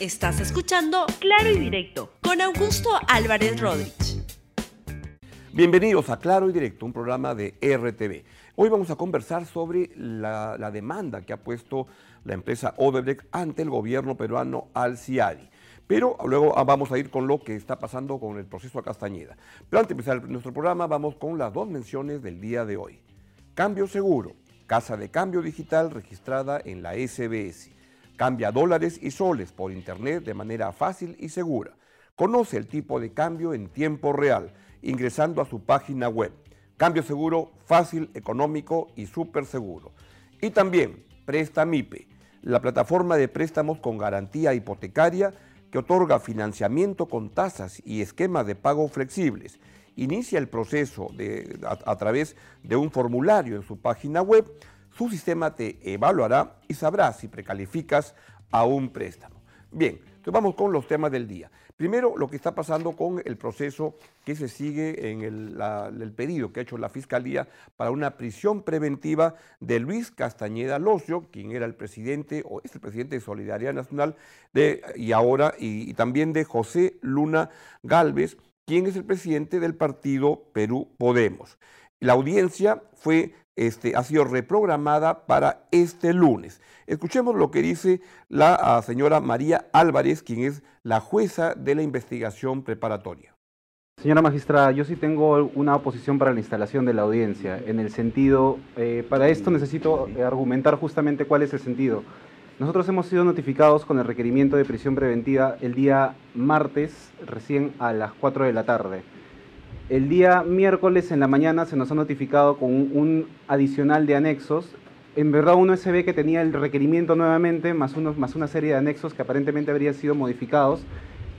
Estás escuchando Claro y Directo con Augusto Álvarez Rodríguez. Bienvenidos a Claro y Directo, un programa de RTV. Hoy vamos a conversar sobre la, demanda que ha puesto la empresa Odebrecht ante el gobierno peruano al CIADI. Pero luego ah, vamos a ir con lo que está pasando con el proceso a Castañeda. Pero antes de empezar nuestro programa, vamos con las dos menciones del día de hoy. Cambio Seguro, casa de cambio digital registrada en la SBS. Cambia dólares y soles por Internet de manera fácil y segura. Conoce el tipo de cambio en tiempo real ingresando a su página web. Cambio seguro, fácil, económico y súper seguro. Y también Prestamipe, la plataforma de préstamos con garantía hipotecaria que otorga financiamiento con tasas y esquemas de pago flexibles. Inicia el proceso a través de un formulario en su página web su sistema te evaluará y sabrá si precalificas a un préstamo. Bien, entonces vamos con los temas del día. Primero, lo que está pasando con el proceso que se sigue en el, pedido que ha hecho la Fiscalía para una prisión preventiva de Luis Castañeda Locio, quien era el presidente o es el presidente de Solidaridad Nacional de, y ahora, y, y también de José Luna Galvez, quien es el presidente del partido Perú Podemos. La audiencia fue este, ha sido reprogramada para este lunes. Escuchemos lo que dice la ah, señora María Álvarez, quien es la jueza de la investigación preparatoria. Señora magistrada, yo sí tengo una oposición para la instalación de la audiencia, en el sentido, eh, para esto necesito argumentar justamente cuál es el sentido. Nosotros hemos sido notificados con el requerimiento de prisión preventiva el día martes, recién a las 4 de la tarde. El día miércoles en la mañana se nos ha notificado con un, adicional de anexos. En verdad uno se ve que tenía el requerimiento nuevamente, más, más una serie de anexos que aparentemente habrían sido modificados.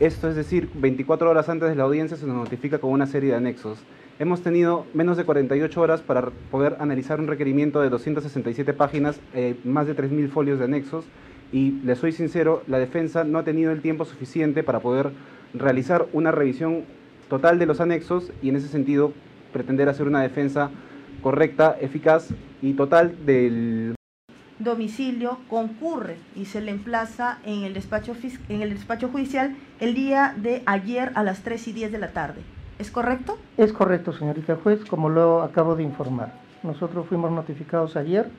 Esto es decir, 24 horas antes de la audiencia se nos notifica con una serie de anexos. Hemos tenido menos de 48 horas para poder analizar un requerimiento de 267 páginas, eh, más de 3.000 folios de anexos, y les soy sincero, la defensa no ha tenido el tiempo suficiente para poder realizar una revisión total de los anexos y en ese sentido pretender hacer una defensa correcta, eficaz y total del domicilio concurre y se le emplaza en el despacho, en el despacho judicial el día de ayer a las 3 y 10 de la tarde. ¿Es correcto? Es correcto, señorita juez, como lo acabo de informar. Nosotros fuimos notificados ayer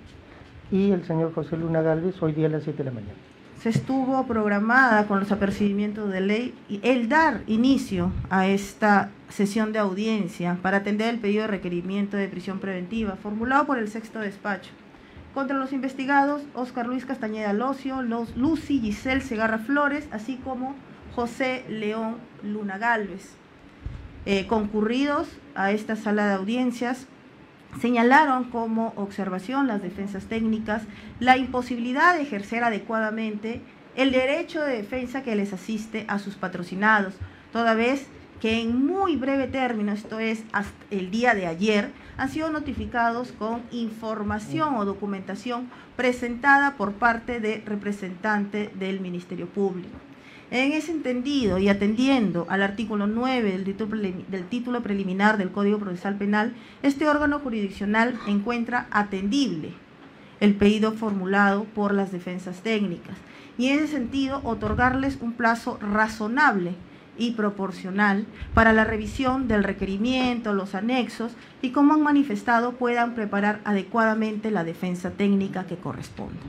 y el señor José Luna Galvez hoy día a las 7 de la mañana se estuvo programada con los apercibimientos de ley el dar inicio a esta sesión de audiencia para atender el pedido de requerimiento de prisión preventiva formulado por el sexto despacho. Contra los investigados Oscar Luis Castañeda Locio, Lucy Giselle Segarra Flores, así como José León Luna Galvez, eh, concurridos a esta sala de audiencias Señalaron como observación las defensas técnicas la imposibilidad de ejercer adecuadamente el derecho de defensa que les asiste a sus patrocinados, toda vez que en muy breve término, esto es hasta el día de ayer, han sido notificados con información o documentación presentada por parte de representante del Ministerio Público. En ese entendido y atendiendo al artículo 9 del título, preliminar del Código Procesal Penal, este órgano jurisdiccional encuentra atendible el pedido formulado por las defensas técnicas y en ese sentido otorgarles un plazo razonable y proporcional para la revisión del requerimiento, los anexos y como han manifestado puedan preparar adecuadamente la defensa técnica que corresponda.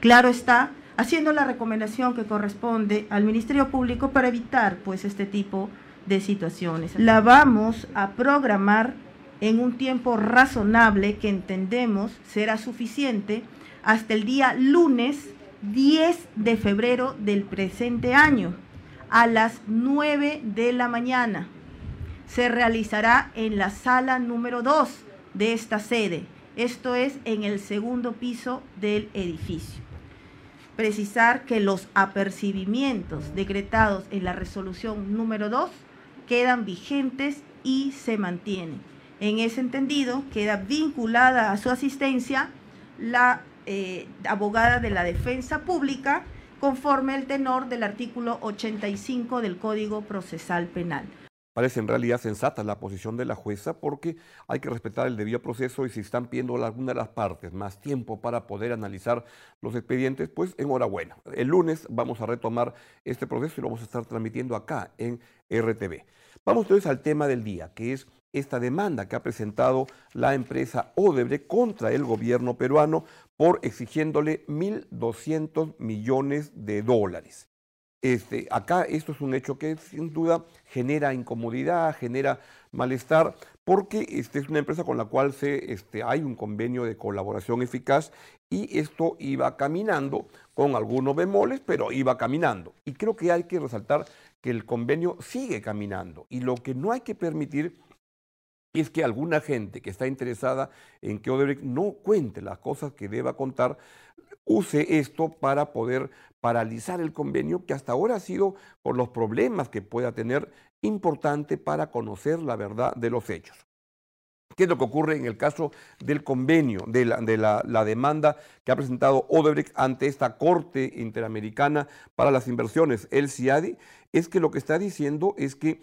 Claro está haciendo la recomendación que corresponde al Ministerio Público para evitar pues este tipo de situaciones. La vamos a programar en un tiempo razonable que entendemos será suficiente hasta el día lunes 10 de febrero del presente año a las 9 de la mañana. Se realizará en la sala número 2 de esta sede, esto es en el segundo piso del edificio precisar que los apercibimientos decretados en la resolución número 2 quedan vigentes y se mantienen. En ese entendido, queda vinculada a su asistencia la eh, abogada de la defensa pública conforme el tenor del artículo 85 del Código Procesal Penal. Parece en realidad sensata la posición de la jueza porque hay que respetar el debido proceso y si están pidiendo alguna de las partes más tiempo para poder analizar los expedientes, pues enhorabuena. El lunes vamos a retomar este proceso y lo vamos a estar transmitiendo acá en RTV. Vamos entonces al tema del día, que es esta demanda que ha presentado la empresa Odebrecht contra el gobierno peruano por exigiéndole 1.200 millones de dólares. Este, acá esto es un hecho que sin duda genera incomodidad, genera malestar, porque este, es una empresa con la cual se, este, hay un convenio de colaboración eficaz y esto iba caminando con algunos bemoles, pero iba caminando. Y creo que hay que resaltar que el convenio sigue caminando y lo que no hay que permitir es que alguna gente que está interesada en que Odebrecht no cuente las cosas que deba contar, use esto para poder paralizar el convenio que hasta ahora ha sido, por los problemas que pueda tener, importante para conocer la verdad de los hechos. ¿Qué es lo que ocurre en el caso del convenio, de la, demanda que ha presentado Odebrecht ante esta Corte Interamericana para las Inversiones, el CIADI? Es que lo que está diciendo es que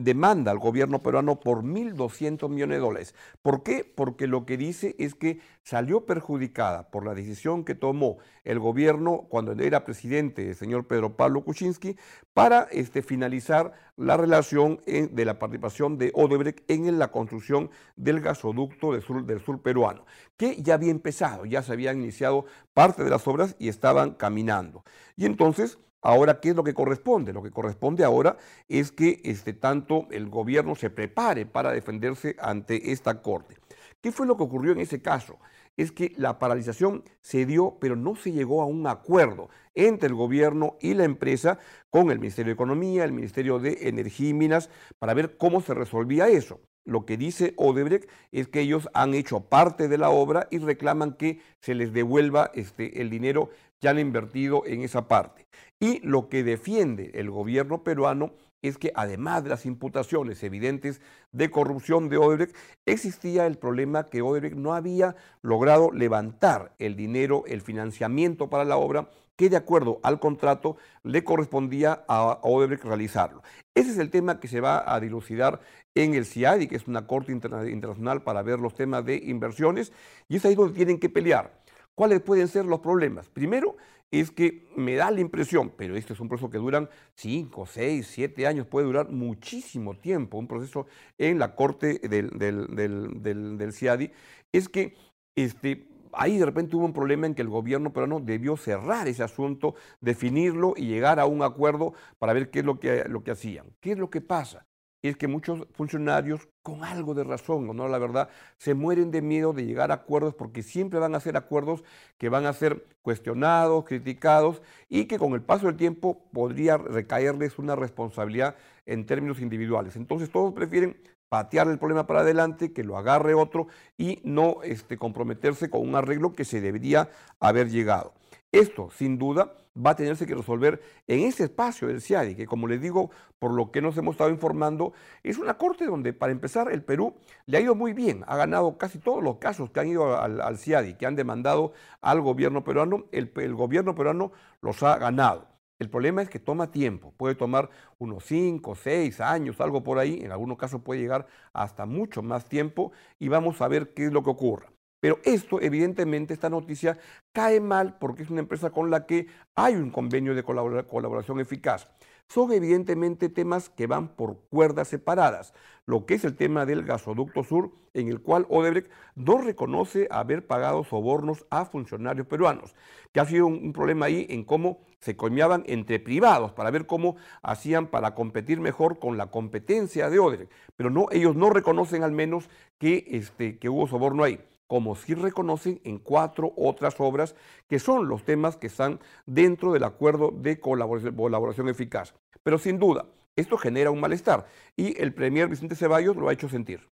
demanda al gobierno peruano por 1.200 millones de dólares. ¿Por qué? Porque lo que dice es que salió perjudicada por la decisión que tomó el gobierno cuando era presidente el señor Pedro Pablo Kuczynski para este, finalizar la relación de la participación de Odebrecht en la construcción del gasoducto del sur peruano, que ya había empezado, ya se habían iniciado parte de las obras y estaban caminando. Y entonces Ahora, ¿qué es lo que corresponde? Lo que corresponde ahora es que este, tanto el gobierno se prepare para defenderse ante esta corte. ¿Qué fue lo que ocurrió en ese caso? Es que la paralización se dio, pero no se llegó a un acuerdo entre el gobierno y la empresa con el Ministerio de Economía, el Ministerio de Energía y Minas, para ver cómo se resolvía eso. Lo que dice Odebrecht es que ellos han hecho parte de la obra y reclaman que se les devuelva este, el dinero ya han invertido en esa parte. Y lo que defiende el gobierno peruano es que además de las imputaciones evidentes de corrupción de Odebrecht, existía el problema que Odebrecht no había logrado levantar el dinero, el financiamiento para la obra que de acuerdo al contrato le correspondía a Odebrecht realizarlo. Ese es el tema que se va a dilucidar en el CIADI, que es una corte internacional para ver los temas de inversiones, y es ahí donde tienen que pelear. ¿Cuáles pueden ser los problemas? Primero, es que me da la impresión, pero este es un proceso que duran 5, 6, 7 años, puede durar muchísimo tiempo, un proceso en la corte del, del, CIADI, es que este, ahí de repente hubo un problema en que el gobierno peruano debió cerrar ese asunto, definirlo y llegar a un acuerdo para ver qué es lo que, lo que hacían. ¿Qué es lo que pasa? Es que muchos funcionarios, con algo de razón, no la verdad, se mueren de miedo de llegar a acuerdos porque siempre van a ser acuerdos que van a ser cuestionados, criticados y que con el paso del tiempo podría recaerles una responsabilidad en términos individuales. Entonces todos prefieren patear el problema para adelante, que lo agarre otro y no este, comprometerse con un arreglo que se debería haber llegado. Esto, sin duda, va a tenerse que resolver en ese espacio del CIADI, que como les digo, por lo que nos hemos estado informando, es una corte donde, para empezar, el Perú le ha ido muy bien, ha ganado casi todos los casos que han ido al, CIADI, que han demandado al gobierno peruano, el, el gobierno peruano los ha ganado. El problema es que toma tiempo, puede tomar unos 5, 6 años, algo por ahí, en algunos casos puede llegar hasta mucho más tiempo y vamos a ver qué es lo que ocurra. Pero esto, evidentemente, esta noticia cae mal porque es una empresa con la que hay un convenio de colaboración eficaz. Son evidentemente temas que van por cuerdas separadas, lo que es el tema del gasoducto sur, en el cual Odebrecht no reconoce haber pagado sobornos a funcionarios peruanos, que ha sido un, problema ahí en cómo se coñaban entre privados para ver cómo hacían para competir mejor con la competencia de Odebrecht, pero ellos no reconocen al menos que, este, que hubo soborno ahí como sí reconocen en cuatro otras obras que son los temas que están dentro del acuerdo de colaboración eficaz. Pero sin duda, esto genera un malestar y el Premier Vicente Ceballos lo ha hecho sentir.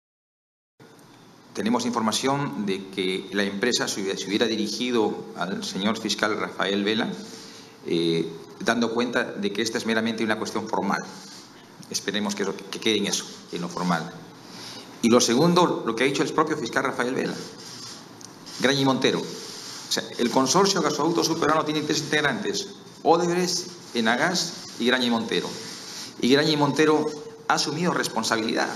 Tenemos información de que la empresa se hubiera dirigido al señor fiscal Rafael Vela, eh, dando cuenta de que esta es meramente una cuestión formal. Esperemos que, que quede en eso, en lo formal. Y lo segundo, lo que ha dicho el propio fiscal Rafael Vela, Grañi Montero. O sea, el consorcio gasoducto superano tiene tres integrantes, Odebrecht, Enagas y Grañi Montero. Y Grañi Montero ha asumido responsabilidad.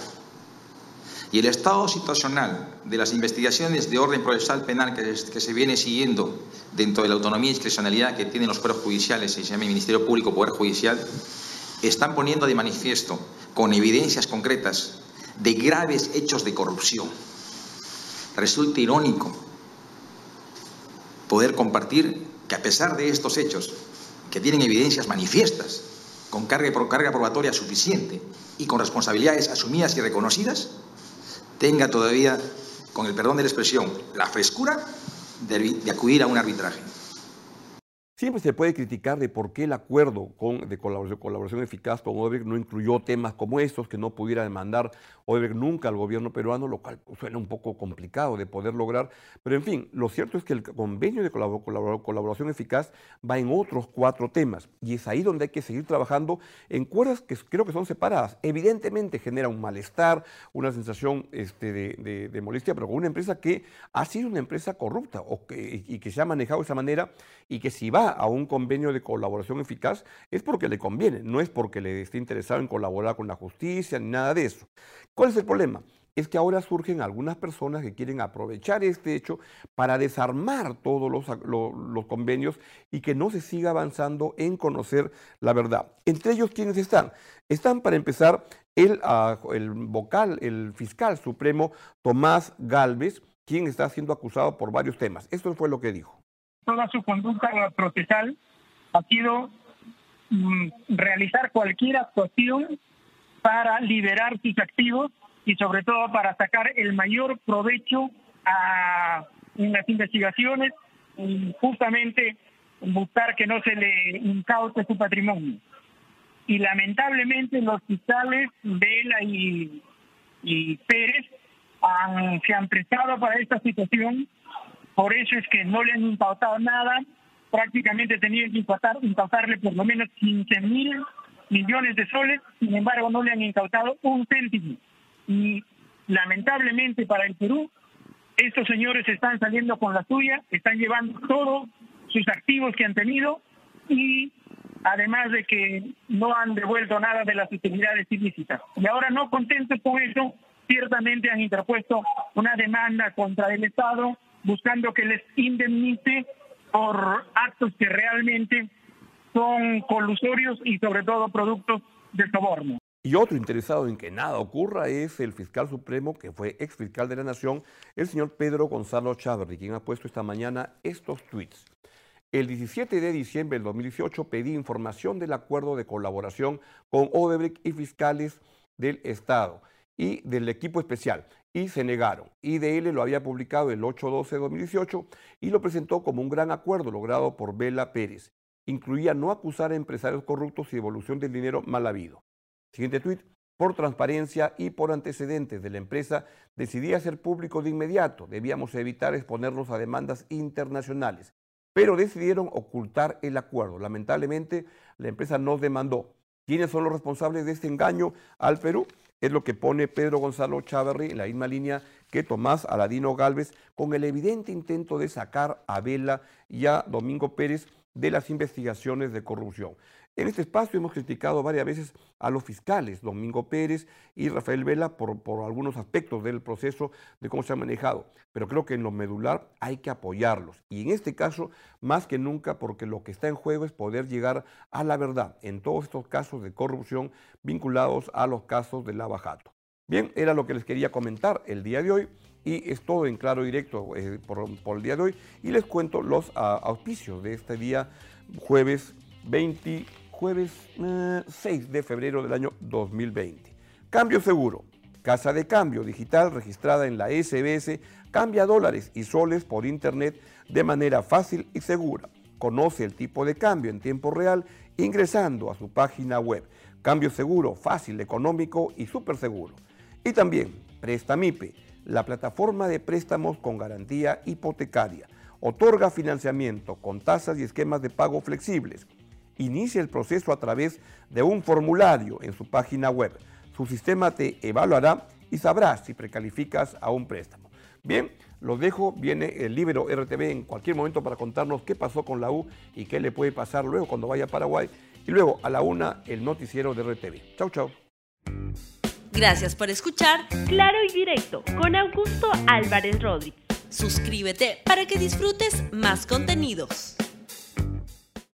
Y el estado situacional de las investigaciones de orden procesal penal que, se viene siguiendo dentro de la autonomía y discrecionalidad que tienen los poderes judiciales se llama Ministerio Público Poder Judicial, están poniendo de manifiesto con evidencias concretas de graves hechos de corrupción. Resulta irónico poder compartir que a pesar de estos hechos, que tienen evidencias manifiestas, con carga, carga probatoria suficiente y con responsabilidades asumidas y reconocidas, tenga todavía, con el perdón de la expresión, la frescura de, acudir a un arbitraje. Siempre se puede criticar de por qué el acuerdo con, de colaboración, eficaz con Odebrecht no incluyó temas como estos, que no pudiera demandar Odebrecht nunca al gobierno peruano, lo cual suena un poco complicado de poder lograr. Pero en fin, lo cierto es que el convenio de colaboración eficaz va en otros cuatro temas y es ahí donde hay que seguir trabajando en cuerdas que creo que son separadas. Evidentemente genera un malestar, una sensación este, de, molestia, pero con una empresa que ha sido una empresa corrupta y que se ha manejado de esa manera y que si va a un convenio de colaboración eficaz es porque le conviene, no es porque le esté interesado en colaborar con la justicia ni nada de eso. ¿Cuál es el problema? es que ahora surgen algunas personas que quieren aprovechar este hecho para desarmar todos los, convenios y que no se siga avanzando en conocer la verdad. Entre ellos, ¿quiénes están? Están, para empezar, el, ah, el vocal, el fiscal supremo Tomás Galvez, quien está siendo acusado por varios temas. Esto fue lo que dijo toda su conducta procesal ha sido mm, realizar cualquier actuación para liberar sus activos y sobre todo para sacar el mayor provecho a, en las investigaciones y justamente buscar que no se le incaute su patrimonio. Y lamentablemente los fiscales Vela y, Pérez se han prestado para esta situación por eso es que no le han incautado nada, prácticamente tenían que incautarle por lo menos 15 mil millones de soles, sin embargo no le han incautado un céntimo. Y lamentablemente para el Perú, estos señores están saliendo con la suya, están llevando todos sus activos que han tenido y además de que no han devuelto nada de las utilidades ilícitas. Y ahora no contentos con eso, ciertamente han interpuesto una demanda contra el Estado buscando que les indemnice por actos que realmente son colusorios y sobre todo productos de soborno. Y otro interesado en que nada ocurra es el fiscal supremo, que fue ex fiscal de la Nación, el señor Pedro Gonzalo Chávarri, quien ha puesto esta mañana estos tweets. El 17 de diciembre del 2018 pedí información del acuerdo de colaboración con Odebrecht y fiscales del Estado y del equipo especial y se negaron. IDL lo había publicado el 8-12 de 2018 y lo presentó como un gran acuerdo logrado por Vela Pérez. Incluía no acusar a empresarios corruptos y devolución del dinero mal habido. Siguiente tuit. Por transparencia y por antecedentes de la empresa, decidí hacer público de inmediato. Debíamos evitar exponernos a demandas internacionales. Pero decidieron ocultar el acuerdo. Lamentablemente, la empresa nos demandó. ¿Quiénes son los responsables de este engaño al Perú? Es lo que pone Pedro Gonzalo Chávarri en la misma línea que Tomás Aladino Galvez, con el evidente intento de sacar a Vela y a Domingo Pérez de las investigaciones de corrupción. En este espacio hemos criticado varias veces a los fiscales, Domingo Pérez y Rafael Vela, por, algunos aspectos del proceso de cómo se ha manejado. Pero creo que en lo medular hay que apoyarlos. Y en este caso, más que nunca, porque lo que está en juego es poder llegar a la verdad en todos estos casos de corrupción vinculados a los casos de lavajato. Bien, era lo que les quería comentar el día de hoy y es todo en claro directo eh, por, el día de hoy. Y les cuento los ah, auspicios de este día jueves 20 jueves 6 eh, de febrero del año 2020. Cambio seguro. Casa de cambio digital registrada en la SBS cambia dólares y soles por internet de manera fácil y segura. Conoce el tipo de cambio en tiempo real ingresando a su página web. Cambio seguro, fácil, económico y súper seguro. Y también Prestamipe, la plataforma de préstamos con garantía hipotecaria. Otorga financiamiento con tasas y esquemas de pago flexibles Inicia el proceso a través de un formulario en su página web. Su sistema te evaluará y sabrás si precalificas a un préstamo. Bien, los dejo, viene el Libro RTV en cualquier momento para contarnos qué pasó con la U y qué le puede pasar luego cuando vaya a Paraguay. Y luego a la una el noticiero de RTV. Chau, chau. Gracias por escuchar Claro y Directo con Augusto Álvarez Rodríguez. Suscríbete para que disfrutes más contenidos.